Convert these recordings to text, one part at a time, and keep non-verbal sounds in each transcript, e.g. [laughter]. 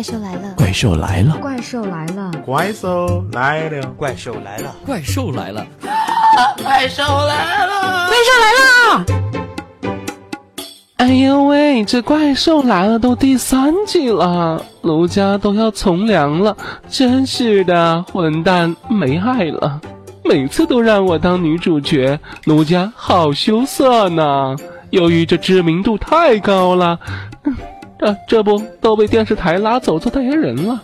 怪兽来了，怪兽来了，怪兽来了，怪兽来了，怪兽来了，怪兽来了，[laughs] 怪兽来了！怪兽来了！哎呦喂，这怪兽来了都第三季了，卢家都要从良了，真是的，混蛋没爱了，每次都让我当女主角，卢家好羞涩呢。由于这知名度太高了，嗯这这不都被电视台拉走做代言人了。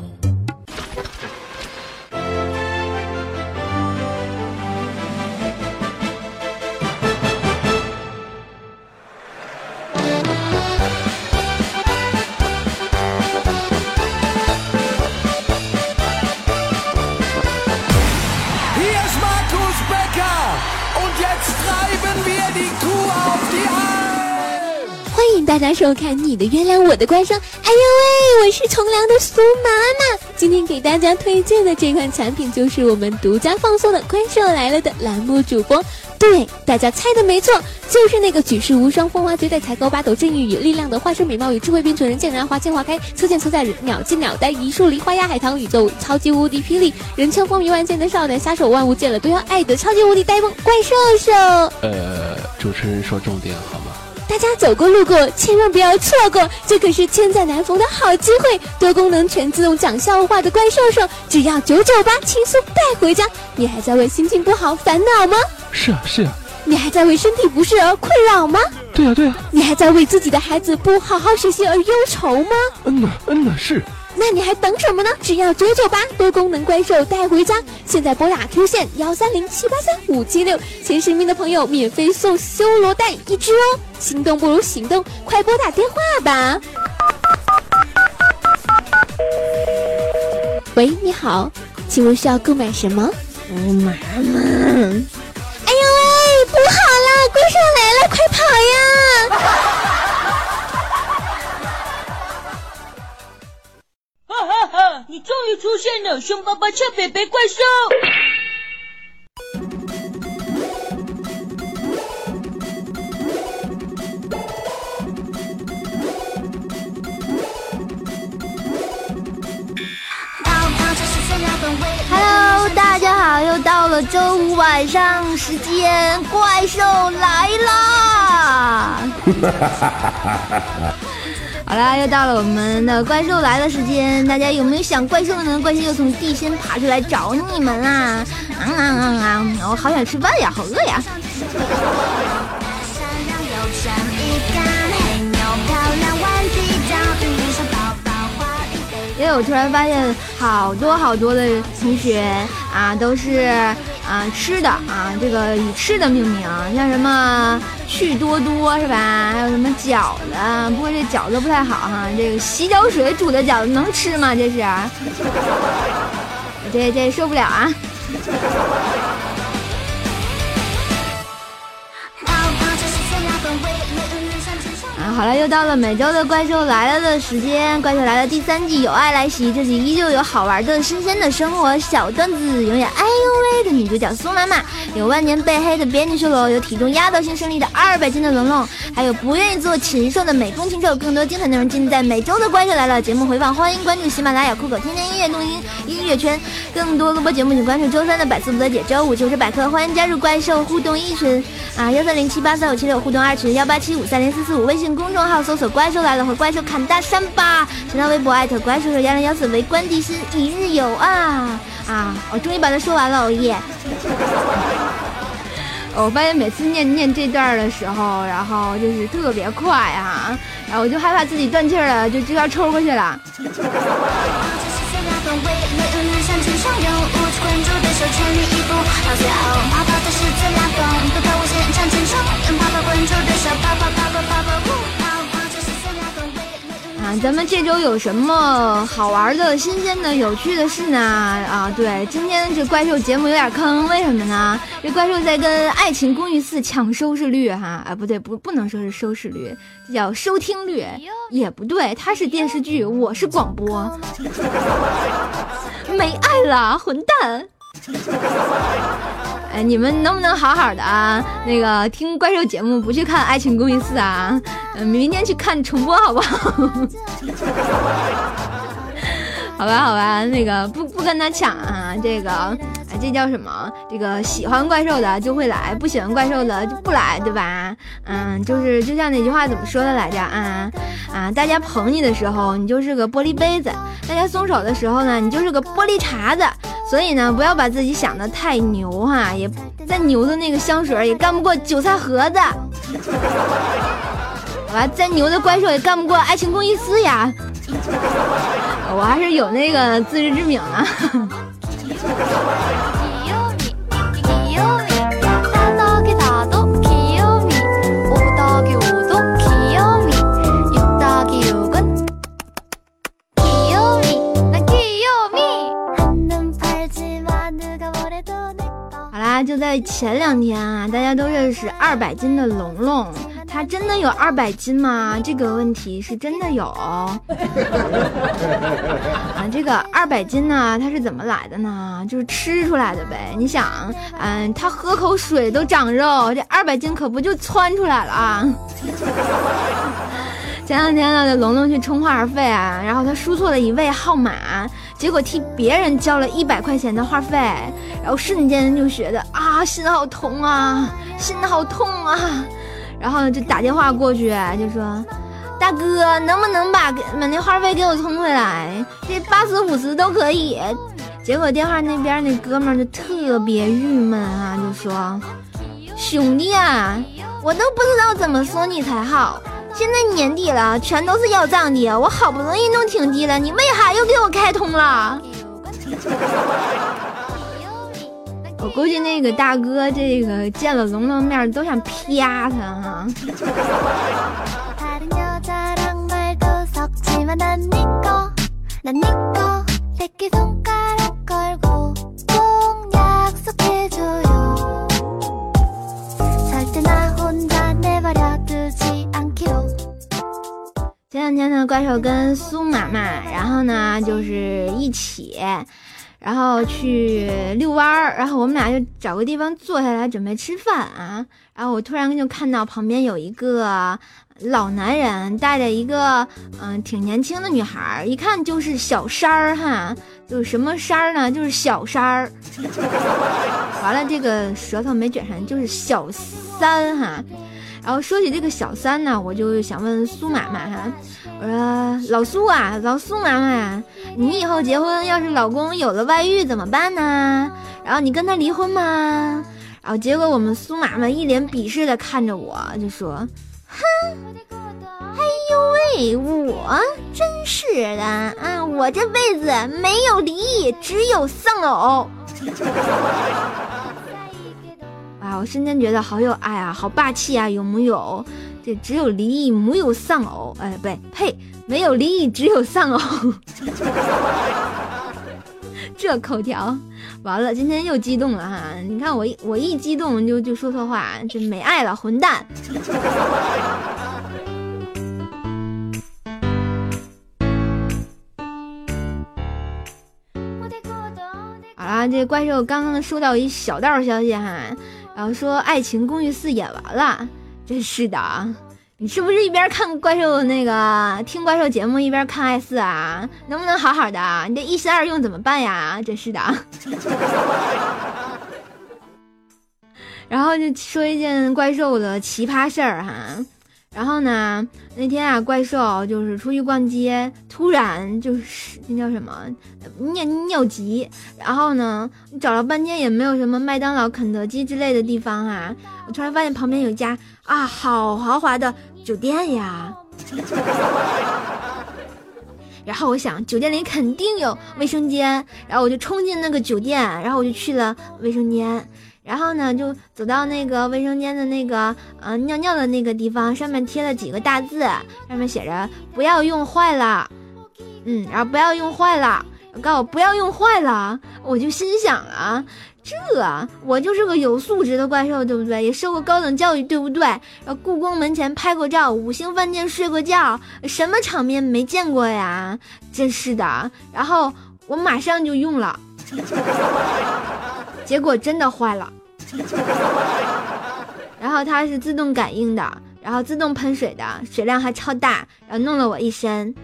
大家收看《你的月亮我的怪兽》。哎呦喂，我是从良的苏妈妈。今天给大家推荐的这款产品就是我们独家放送的《怪兽来了》的栏目主播。对，大家猜的没错，就是那个举世无双、风华绝代、才高八斗、正义与力量的化身美貌与智慧并存人，见人爱花见花开，车见车载人，鸟见鸟呆，一树梨花压海棠，宇宙超级无敌霹雳，人称风靡万千的少男杀手，万物见了都要爱的超级无敌呆萌怪兽兽。呃，主持人说重点好？大家走过路过，千万不要错过，这可是千载难逢的好机会！多功能全自动讲笑话的怪兽兽，只要九九八，轻松带回家。你还在为心情不好烦恼吗？是啊是啊，你还在为身体不适而困扰吗？对啊、对啊、你还在为自己的孩子不好好学习而忧愁吗？嗯呐嗯呐是。那你还等什么呢？只要九九八多功能怪兽带回家，现在拨打 Q 线幺三零七八三五七六，前十名的朋友免费送修罗蛋一只哦！心动不如行动，快拨打电话吧！喂，你好，请问需要购买什么？我妈妈，哎呦喂，不好啦，怪兽来了，快跑呀！哈哈哈！你终于出现了，凶巴巴俏北北怪兽！Hello，大家好，又到了周五晚上时间，怪兽来啦！[laughs] 好啦，又到了我们的怪兽来了时间，大家有没有想怪兽呢？怪兽又从地心爬出来找你们啦！啊啊啊啊！我好想吃饭呀，好饿呀！因为我突然发现好多好多的同学啊，都是啊吃的啊，这个以吃的命名，像什么趣多多是吧？还有什么饺子，不过这饺子不太好哈，这个洗脚水煮的饺子能吃吗？这是，这这受不了啊！好了，又到了每周的怪兽来了的时间。怪兽来了第三季，有爱来袭，这集依旧有好玩的新鲜的生活小段子，永远哎呦喂的女主角苏妈妈，有万年被黑的编辑修罗，有体重压倒性胜利的二百斤的龙龙，还有不愿意做禽兽的美工禽兽。更多精彩内容尽在每周的怪兽来了节目回放，欢迎关注喜马拉雅、酷狗、天天音乐、录音音乐圈。更多录播节目请关注周三的百思不得解，周五糗事百科，欢迎加入怪兽互动一群啊，幺三零七八三五七六互动二群，幺八七五三零四四五，微信公众号搜索“怪兽来了”和“怪兽砍大山”吧，新浪微博艾特怪兽手幺零幺四，围观地心一日游啊啊！我终于把它说完了，哦耶！[laughs] 我发现每次念念这段的时候，然后就是特别快啊，然后我就害怕自己断气了，就就要抽过去了。为了永远向前冲，用无处困住的手，全力以赴。到最后，泡泡才是最拉风，不怕危险向前冲，用泡泡困住的手，泡泡泡泡泡泡。啊，咱们这周有什么好玩的、新鲜的、有趣的事呢？啊，对，今天这怪兽节目有点坑，为什么呢？这怪兽在跟《爱情公寓四》抢收视率哈，啊，不对，不不能说是收视率，这叫收听率，也不对，它是电视剧，我是广播，[laughs] 没爱了，混蛋！[laughs] 哎，你们能不能好好的啊？那个听怪兽节目，不去看《爱情公寓四》啊？嗯，明天去看重播好不好？[laughs] 好吧，好吧，那个不不跟他抢啊，这个，啊，这叫什么？这个喜欢怪兽的就会来，不喜欢怪兽的就不来，对吧？嗯，就是就像那句话怎么说的来着啊？啊，大家捧你的时候，你就是个玻璃杯子；大家松手的时候呢，你就是个玻璃碴子。所以呢，不要把自己想的太牛哈，也再牛的那个香水也干不过韭菜盒子。[laughs] 好吧，再牛的怪兽也干不过爱情公寓四呀。我还是有那个自知之明的。好啦，就在前两天啊，大家都认识二百斤的龙龙。它真的有二百斤吗？这个问题是真的有。[laughs] 啊，这个二百斤呢，它是怎么来的呢？就是吃出来的呗。你想，嗯，他喝口水都长肉，这二百斤可不就窜出来了啊？[laughs] 前两天呢，这龙龙去充话费啊，然后他输错了一位号码，结果替别人交了一百块钱的话费，然后瞬间就觉得啊，心好痛啊，心好痛啊。然后就打电话过去，就说：“大哥，能不能把把那话费给我充回来？这八十五十都可以。”结果电话那边那哥们就特别郁闷啊，就说：“兄弟啊，我都不知道怎么说你才好。现在年底了，全都是要账的，我好不容易弄挺低了，你为啥又给我开通了？”我估计那个大哥，这个见了龙龙面都想啪他哈。前两天呢，怪兽跟苏妈妈，然后呢就是一起。然后去遛弯儿，然后我们俩就找个地方坐下来准备吃饭啊。然后我突然就看到旁边有一个老男人带着一个嗯挺年轻的女孩，一看就是小三儿哈，就是什么三儿呢？[laughs] 就是小三儿。完了，这个舌头没卷上，就是小三哈。然后说起这个小三呢，我就想问苏妈妈哈。我说老苏啊，老苏妈妈，你以后结婚要是老公有了外遇怎么办呢？然后你跟他离婚吗？然后结果我们苏妈妈一脸鄙视的看着我，就说：“哼，哎呦喂，我真是的啊，我这辈子没有离异，只有丧偶。”啊，我瞬间觉得好有爱啊，好霸气啊，有木有？这只有离异，没有丧偶。哎，不对，呸，没有离异，只有丧偶。[laughs] 这口条，完了，今天又激动了哈！你看我一我一激动就就说错话，这没爱了，混蛋！[laughs] 好啦，这怪兽刚刚收到一小道消息哈，然后说《爱情公寓四》演完了。真是的，你是不是一边看怪兽那个听怪兽节目一边看爱四啊？能不能好好的？你这一心二用怎么办呀？真是的。[laughs] 然后就说一件怪兽的奇葩事儿哈。然后呢，那天啊，怪兽就是出去逛街，突然就是那叫什么尿尿急。然后呢，找了半天也没有什么麦当劳、肯德基之类的地方啊。我突然发现旁边有一家啊，好豪华的酒店呀。[laughs] 然后我想，酒店里肯定有卫生间。然后我就冲进那个酒店，然后我就去了卫生间。然后呢，就走到那个卫生间的那个呃尿尿的那个地方，上面贴了几个大字，上面写着“不要用坏了”，嗯，然后不要用坏了，告诉我不要用坏了，我就心想啊，这我就是个有素质的怪兽，对不对？也受过高等教育，对不对？然后故宫门前拍过照，五星饭店睡过觉，什么场面没见过呀？真是的。然后我马上就用了，[laughs] 结果真的坏了。[laughs] 然后它是自动感应的，然后自动喷水的，水量还超大，然后弄了我一身。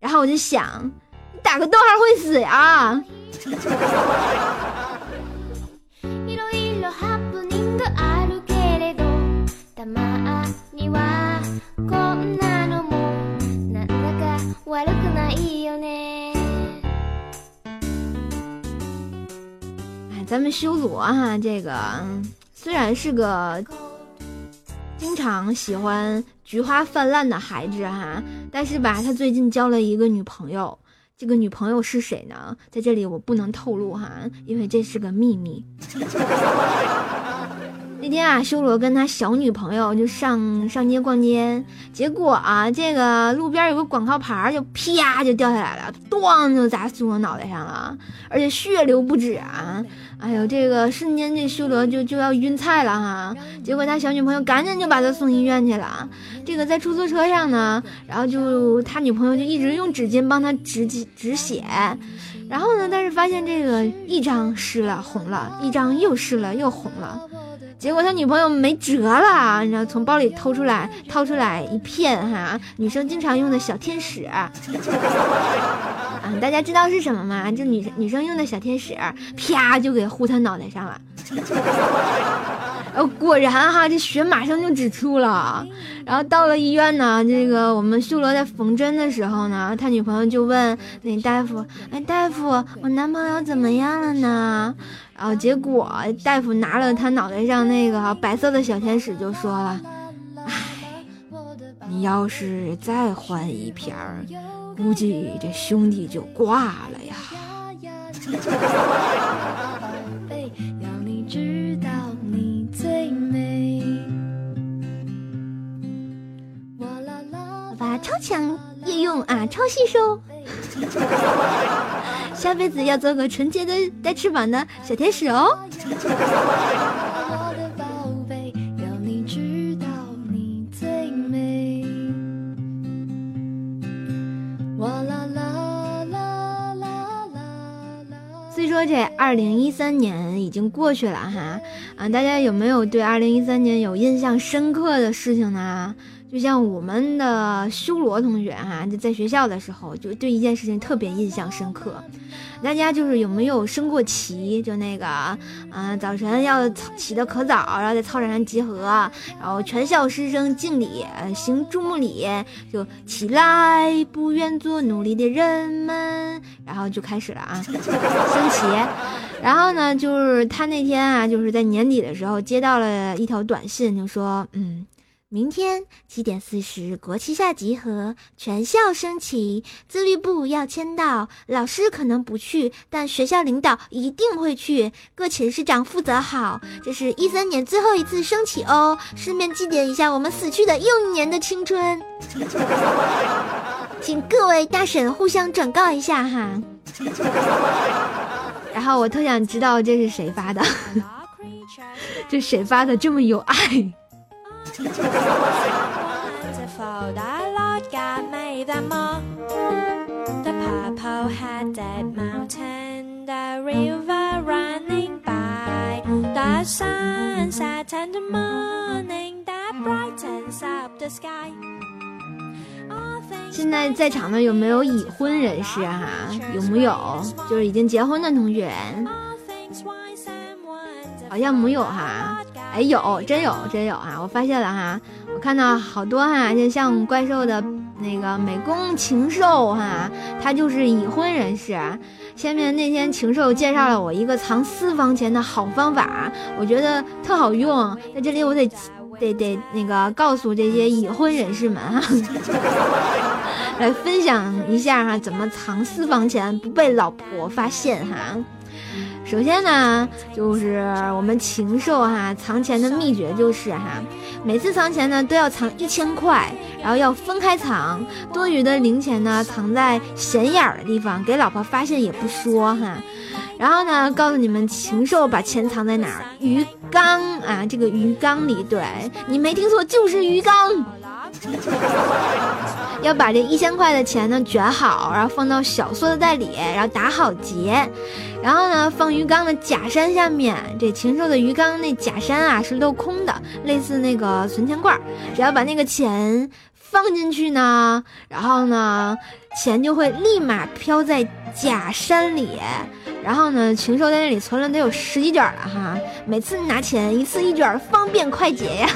然后我就想，打个逗号会死呀！[laughs] 咱们修罗哈，这个虽然是个经常喜欢菊花泛滥的孩子哈，但是吧，他最近交了一个女朋友。这个女朋友是谁呢？在这里我不能透露哈，因为这是个秘密。那天啊，修罗跟他小女朋友就上上街逛街，结果啊，这个路边有个广告牌就啪就掉下来了，咣就砸修罗脑袋上了，而且血流不止啊！哎呦，这个瞬间这修罗就就要晕菜了哈！结果他小女朋友赶紧就把他送医院去了。这个在出租车上呢，然后就他女朋友就一直用纸巾帮他止止血，然后呢，但是发现这个一张湿了红了，一张又湿了又红了。结果他女朋友没辙了，你知道，从包里偷出来，掏出来一片哈，女生经常用的小天使，啊，大家知道是什么吗？就女女生用的小天使，啪就给呼他脑袋上了。呃，[laughs] 果然哈，这血马上就止住了。然后到了医院呢，这个我们修罗在缝针的时候呢，他女朋友就问那大夫：“哎，大夫，我男朋友怎么样了呢？”然后结果大夫拿了他脑袋上那个白色的小天使，就说了：“哎，你要是再换一瓶儿，估计这兄弟就挂了呀。[laughs] ”超强夜用啊，超吸收，[laughs] 下辈子要做个纯洁的带翅膀的小天使哦。虽说这二零一三年已经过去了哈，啊，大家有没有对二零一三年有印象深刻的事情呢？就像我们的修罗同学哈，就在学校的时候，就对一件事情特别印象深刻。大家就是有没有升过旗？就那个，嗯，早晨要起得可早，然后在操场上集合，然后全校师生敬礼，行注目礼，就起来，不愿做奴隶的人们，然后就开始了啊，升旗。然后呢，就是他那天啊，就是在年底的时候接到了一条短信，就说，嗯。明天七点四十，国旗下集合，全校升旗，自律部要签到，老师可能不去，但学校领导一定会去，各寝室长负责好。这是一三年最后一次升旗哦，顺便祭奠一下我们死去的又一年的青春。请各位大婶互相转告一下哈。然后我特想知道这是谁发的，[laughs] 这谁发的这么有爱？现在在场的有没有已婚人士啊？有没有？就是已经结婚的同学？好像没有哈。哎，有，真有，真有啊！我发现了哈，我看到好多哈，就像怪兽的那个美工禽兽哈，他就是已婚人士。下面那天禽兽介绍了我一个藏私房钱的好方法，我觉得特好用，在这里我得得得那个告诉这些已婚人士们哈，[laughs] 来分享一下哈，怎么藏私房钱不被老婆发现哈。首先呢，就是我们禽兽哈藏钱的秘诀就是哈，每次藏钱呢都要藏一千块，然后要分开藏，多余的零钱呢藏在显眼儿的地方，给老婆发现也不说哈。然后呢，告诉你们禽兽把钱藏在哪儿？鱼缸啊，这个鱼缸里，对你没听错，就是鱼缸。[laughs] 要把这一千块的钱呢卷好，然后放到小塑料袋里，然后打好结，然后呢放鱼缸的假山下面。这禽兽的鱼缸那假山啊是镂空的，类似那个存钱罐。只要把那个钱放进去呢，然后呢钱就会立马飘在假山里。然后呢，禽兽在那里存了得有十几卷了哈，每次拿钱一次一卷，方便快捷呀。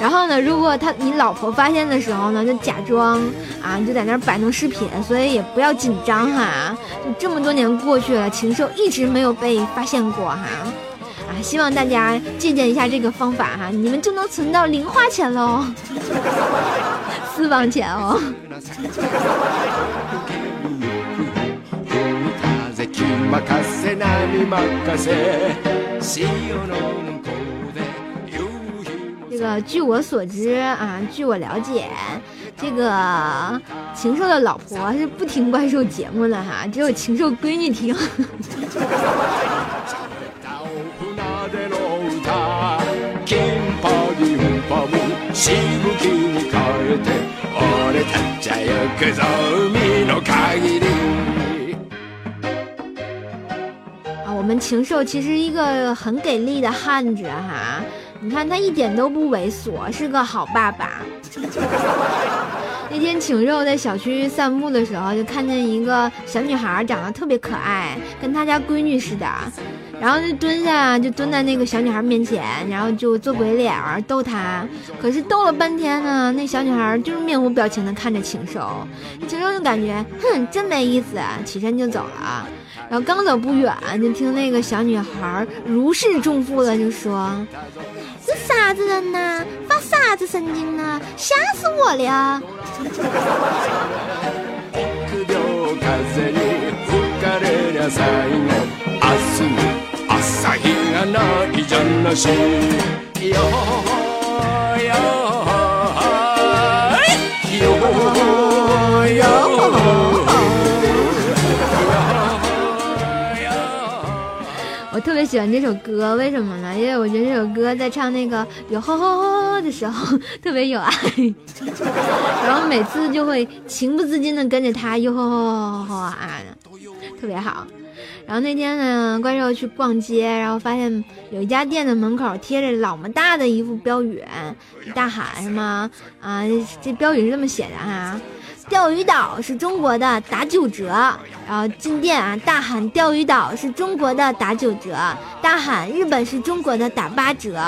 然后呢，如果他你老婆发现的时候呢，就假装啊，就在那儿摆弄饰品，所以也不要紧张哈。就这么多年过去了，禽兽一直没有被发现过哈。啊，希望大家借鉴一下这个方法哈，你们就能存到零花钱喽，[laughs] 私房钱哦。[laughs] 这个据我所知啊，据我了解，这个禽兽的老婆是不听怪兽节目的哈，只有禽兽闺女听。[laughs] 啊，我们禽兽其实一个很给力的汉子哈。你看他一点都不猥琐，是个好爸爸。那天请肉在小区散步的时候，就看见一个小女孩长得特别可爱，跟他家闺女似的。然后就蹲下，就蹲在那个小女孩面前，然后就做鬼脸儿逗她。可是逗了半天呢，那小女孩就是面无表情的看着禽兽。禽兽就感觉，哼，真没意思，起身就走了。然后刚走不远，就听那个小女孩如释重负的就说。啥子人呐？发啥子神经呢？吓死我了！我特别喜欢这首歌，为什么呢？因为我觉得这首歌在唱那个有吼吼吼的时候特别有爱，[laughs] 然后每次就会情不自禁的跟着他哟吼吼吼吼啊，特别好。然后那天呢，怪兽去逛街，然后发现有一家店的门口贴着老么大的一副标语，大喊什么啊？这标语是这么写的哈。钓鱼岛是中国的打九折，然后进店啊大喊钓鱼岛是中国的打九折，大喊日本是中国的打八折。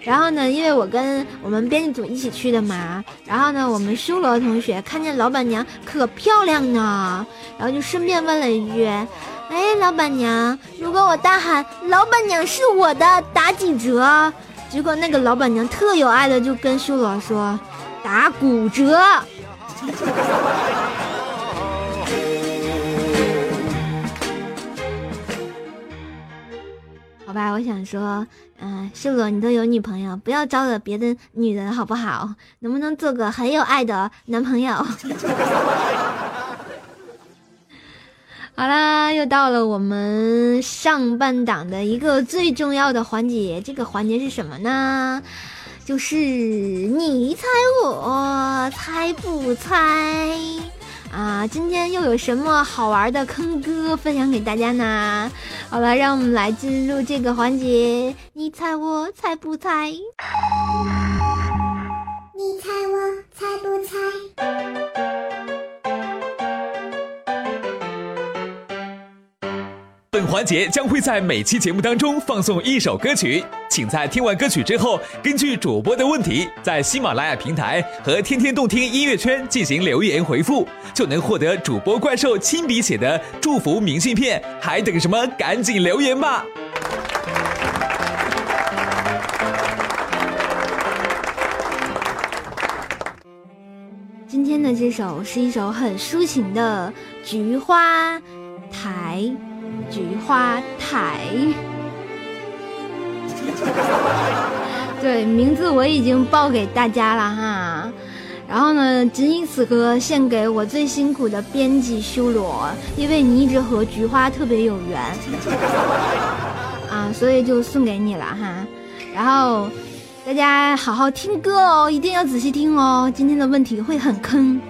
然后呢，因为我跟我们编辑组一起去的嘛，然后呢，我们修罗同学看见老板娘可漂亮呢，然后就顺便问了一句：“哎，老板娘，如果我大喊老板娘是我的打几折？”结果那个老板娘特有爱的就跟修罗说：“打骨折。” [laughs] 好吧，我想说，嗯，秀罗，你都有女朋友，不要招惹别的女人，好不好？能不能做个很有爱的男朋友？[laughs] 好啦，又到了我们上半档的一个最重要的环节，这个环节是什么呢？就是你猜我猜不猜啊？今天又有什么好玩的坑哥分享给大家呢？好了，让我们来进入这个环节，你猜我猜不猜？你猜我猜不猜？环节将会在每期节目当中放送一首歌曲，请在听完歌曲之后，根据主播的问题，在喜马拉雅平台和天天动听音乐圈进行留言回复，就能获得主播怪兽亲笔写的祝福明信片。还等什么？赶紧留言吧！今天的这首是一首很抒情的《菊花》。台，菊花台。[laughs] 对，名字我已经报给大家了哈。然后呢，仅以此歌献给我最辛苦的编辑修罗，因为你一直和菊花特别有缘 [laughs] 啊，所以就送给你了哈。然后大家好好听歌哦，一定要仔细听哦，今天的问题会很坑。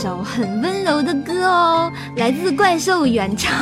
首很温柔的歌哦，来自怪兽原唱。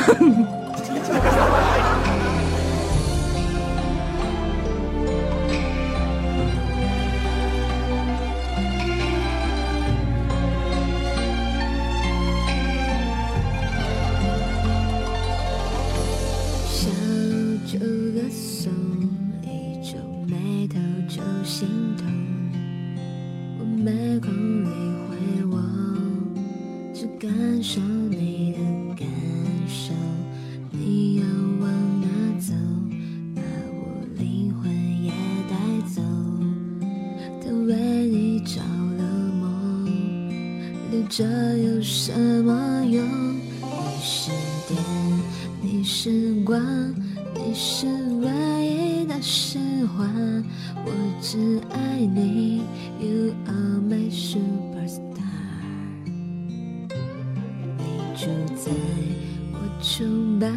白，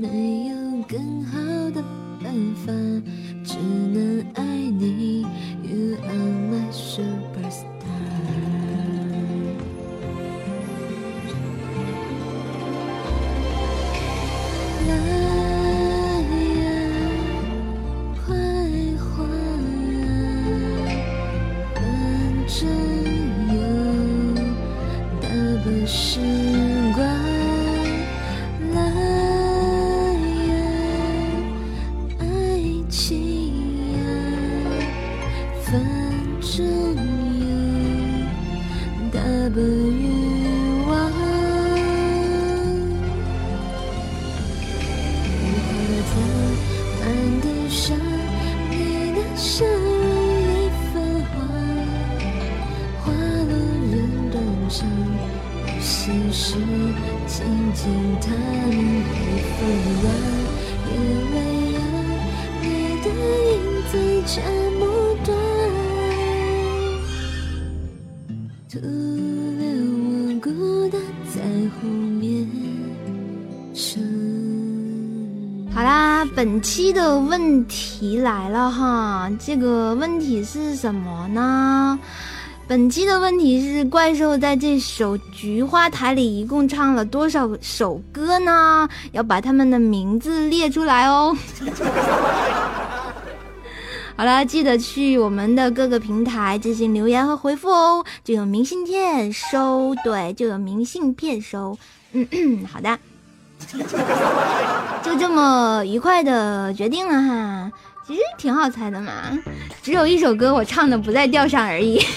没有更好的办法，好啦，本期的问题来了哈，这个问题是什么呢？本期的问题是怪兽在这首《菊花台》里一共唱了多少首歌呢？要把他们的名字列出来哦。[laughs] 好了，记得去我们的各个平台进行留言和回复哦，就有明信片收。对，就有明信片收。嗯，好的。就这么愉快的决定了哈，其实挺好猜的嘛，只有一首歌我唱的不在调上而已。[laughs]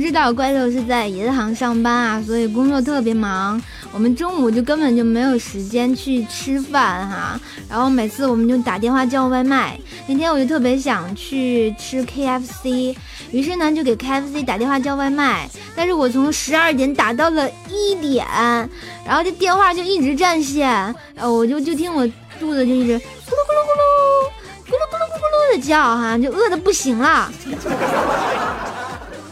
知道怪兽是在银行上班啊，所以工作特别忙。我们中午就根本就没有时间去吃饭哈，然后每次我们就打电话叫外卖。那天我就特别想去吃 KFC，于是呢就给 KFC 打电话叫外卖。但是我从十二点打到了一点，然后这电话就一直占线，呃，我就就听我肚子就一直咕噜咕噜咕噜。咕噜咕噜咕噜咕噜的叫哈，就饿的不行了。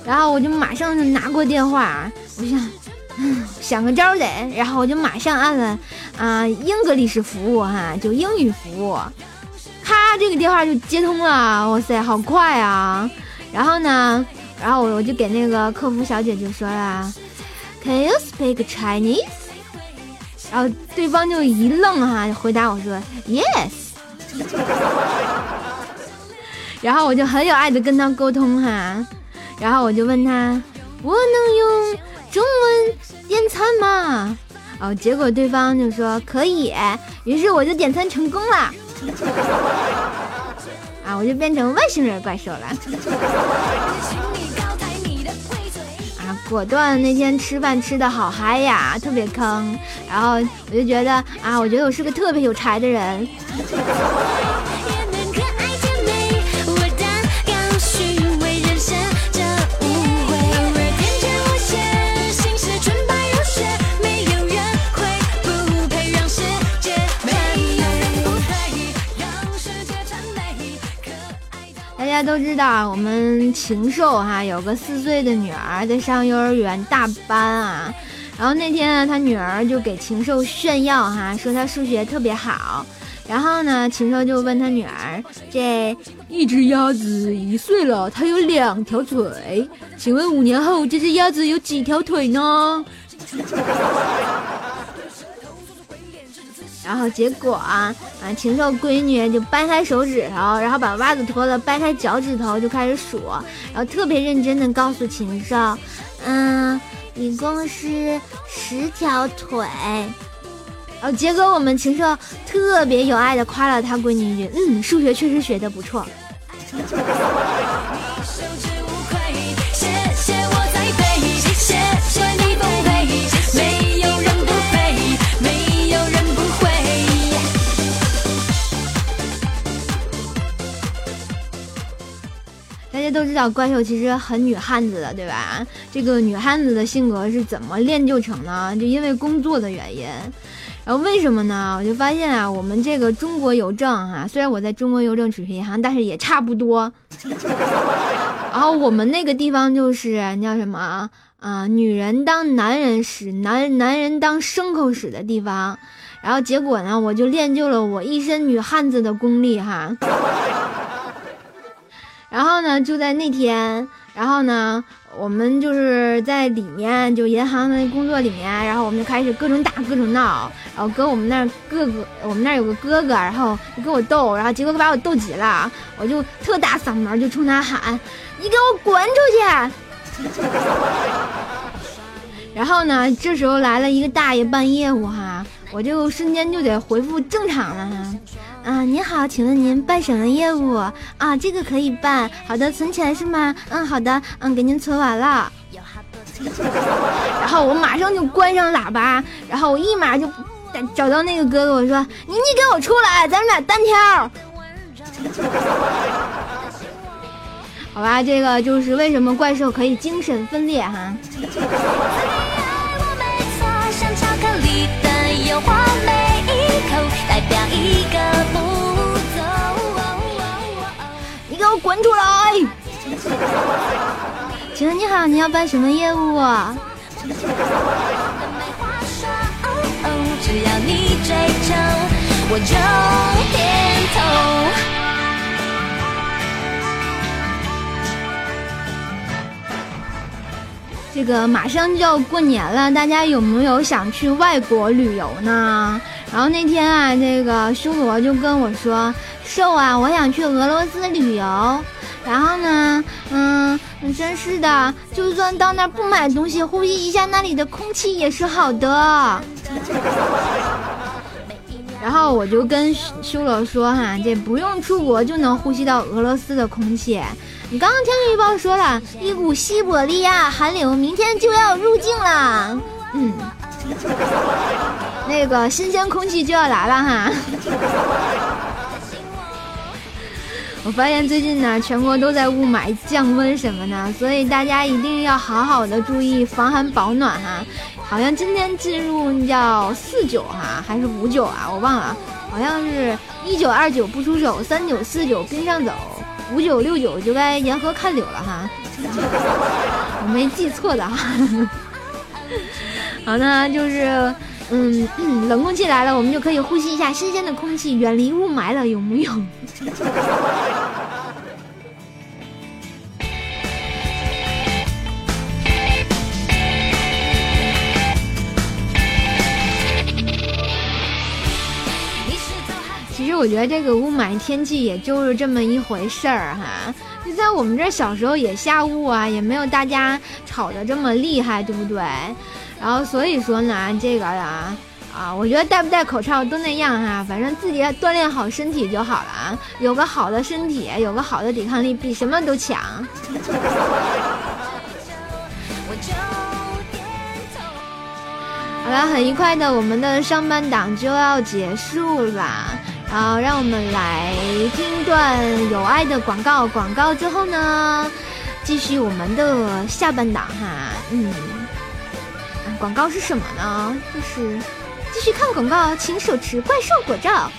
然后我就马上就拿过电话，我想，嗯，[sighs] 想个招得，然后我就马上按了啊，英格力士服务哈，就英语服务，咔，这个电话就接通了，哇塞，好快啊！然后呢，然后我我就给那个客服小姐就说了，Can you speak Chinese？然后对方就一愣哈，回答我说，Yes。[laughs] 然后我就很有爱的跟他沟通哈，然后我就问他，我能用中文点餐吗？哦，结果对方就说可以，于是我就点餐成功了，[laughs] 啊，我就变成外星人怪兽了。啊，果断那天吃饭吃的好嗨呀，特别坑，然后我就觉得啊，我觉得我是个特别有才的人。大家都知道，我们禽兽哈有个四岁的女儿在上幼儿园大班啊，然后那天呢，他女儿就给禽兽炫耀哈，说他数学特别好，然后呢，禽兽就问他女儿，这一只鸭子一岁了，它有两条腿，请问五年后这只鸭子有几条腿呢？[laughs] 然后结果啊啊，禽兽闺女就掰开手指头，然后把袜子脱了，掰开脚趾头就开始数，然后特别认真的告诉禽兽，嗯，一共是十条腿。然后结果我们禽兽特别有爱的夸了他闺女一句，嗯，数学确实学的不错。[laughs] 大家都知道怪兽其实很女汉子的，对吧？这个女汉子的性格是怎么练就成呢？就因为工作的原因。然后为什么呢？我就发现啊，我们这个中国邮政哈，虽然我在中国邮政储蓄银行，但是也差不多。[laughs] 然后我们那个地方就是叫什么啊？女人当男人使，男男人当牲口使的地方。然后结果呢，我就练就了我一身女汉子的功力哈。然后呢，就在那天，然后呢，我们就是在里面，就银行的工作里面，然后我们就开始各种打，各种闹，然后跟我们那儿哥哥，我们那儿有个哥哥，然后就跟我斗，然后结果把我斗急了，我就特大嗓门就冲他喊：“你给我滚出去！” [laughs] 然后呢，这时候来了一个大爷办业务哈，我就瞬间就得回复正常了哈。啊，您好，请问您办什么业务啊？这个可以办，好的，存钱是吗？嗯，好的，嗯，给您存完了。[laughs] 然后我马上就关上喇叭，然后我立马就找到那个哥哥，我说：“你你给我出来，咱们俩单挑。” [laughs] 好吧，这个就是为什么怪兽可以精神分裂哈。滚出来！请问你好，你要办什么业务、只要你追求，我就点头。这个马上就要过年了，大家有没有想去外国旅游呢？然后那天啊，这个修罗就跟我说，瘦啊，我想去俄罗斯旅游。”然后呢，嗯，真是的，就算到那儿不买东西，呼吸一下那里的空气也是好的。[laughs] 然后我就跟修罗说哈，这不用出国就能呼吸到俄罗斯的空气。你刚刚天气预报说了一股西伯利亚寒流明天就要入境了，嗯，[laughs] 那个新鲜空气就要来了哈。我发现最近呢，全国都在雾霾降温什么的，所以大家一定要好好的注意防寒保暖哈。好像今天进入叫四九哈，还是五九啊？我忘了，好像是一九二九不出手，三九四九冰上走，五九六九就该沿河看柳了哈。[laughs] 我没记错的哈。[laughs] 好那，就是嗯，冷空气来了，我们就可以呼吸一下新鲜的空气，远离雾霾了，有木有？[laughs] 觉得这个雾霾天气也就是这么一回事儿哈，就在我们这小时候也下雾啊，也没有大家吵得这么厉害，对不对？然后所以说呢，这个啊啊，我觉得戴不戴口罩都那样哈，反正自己锻炼好身体就好了啊，有个好的身体，有个好的抵抗力，比什么都强。[laughs] 好了，很愉快的，我们的上半档就要结束啦。好，让我们来听一段有爱的广告。广告之后呢，继续我们的下半档哈。嗯，广告是什么呢？就是继续看广告，请手持怪兽果照。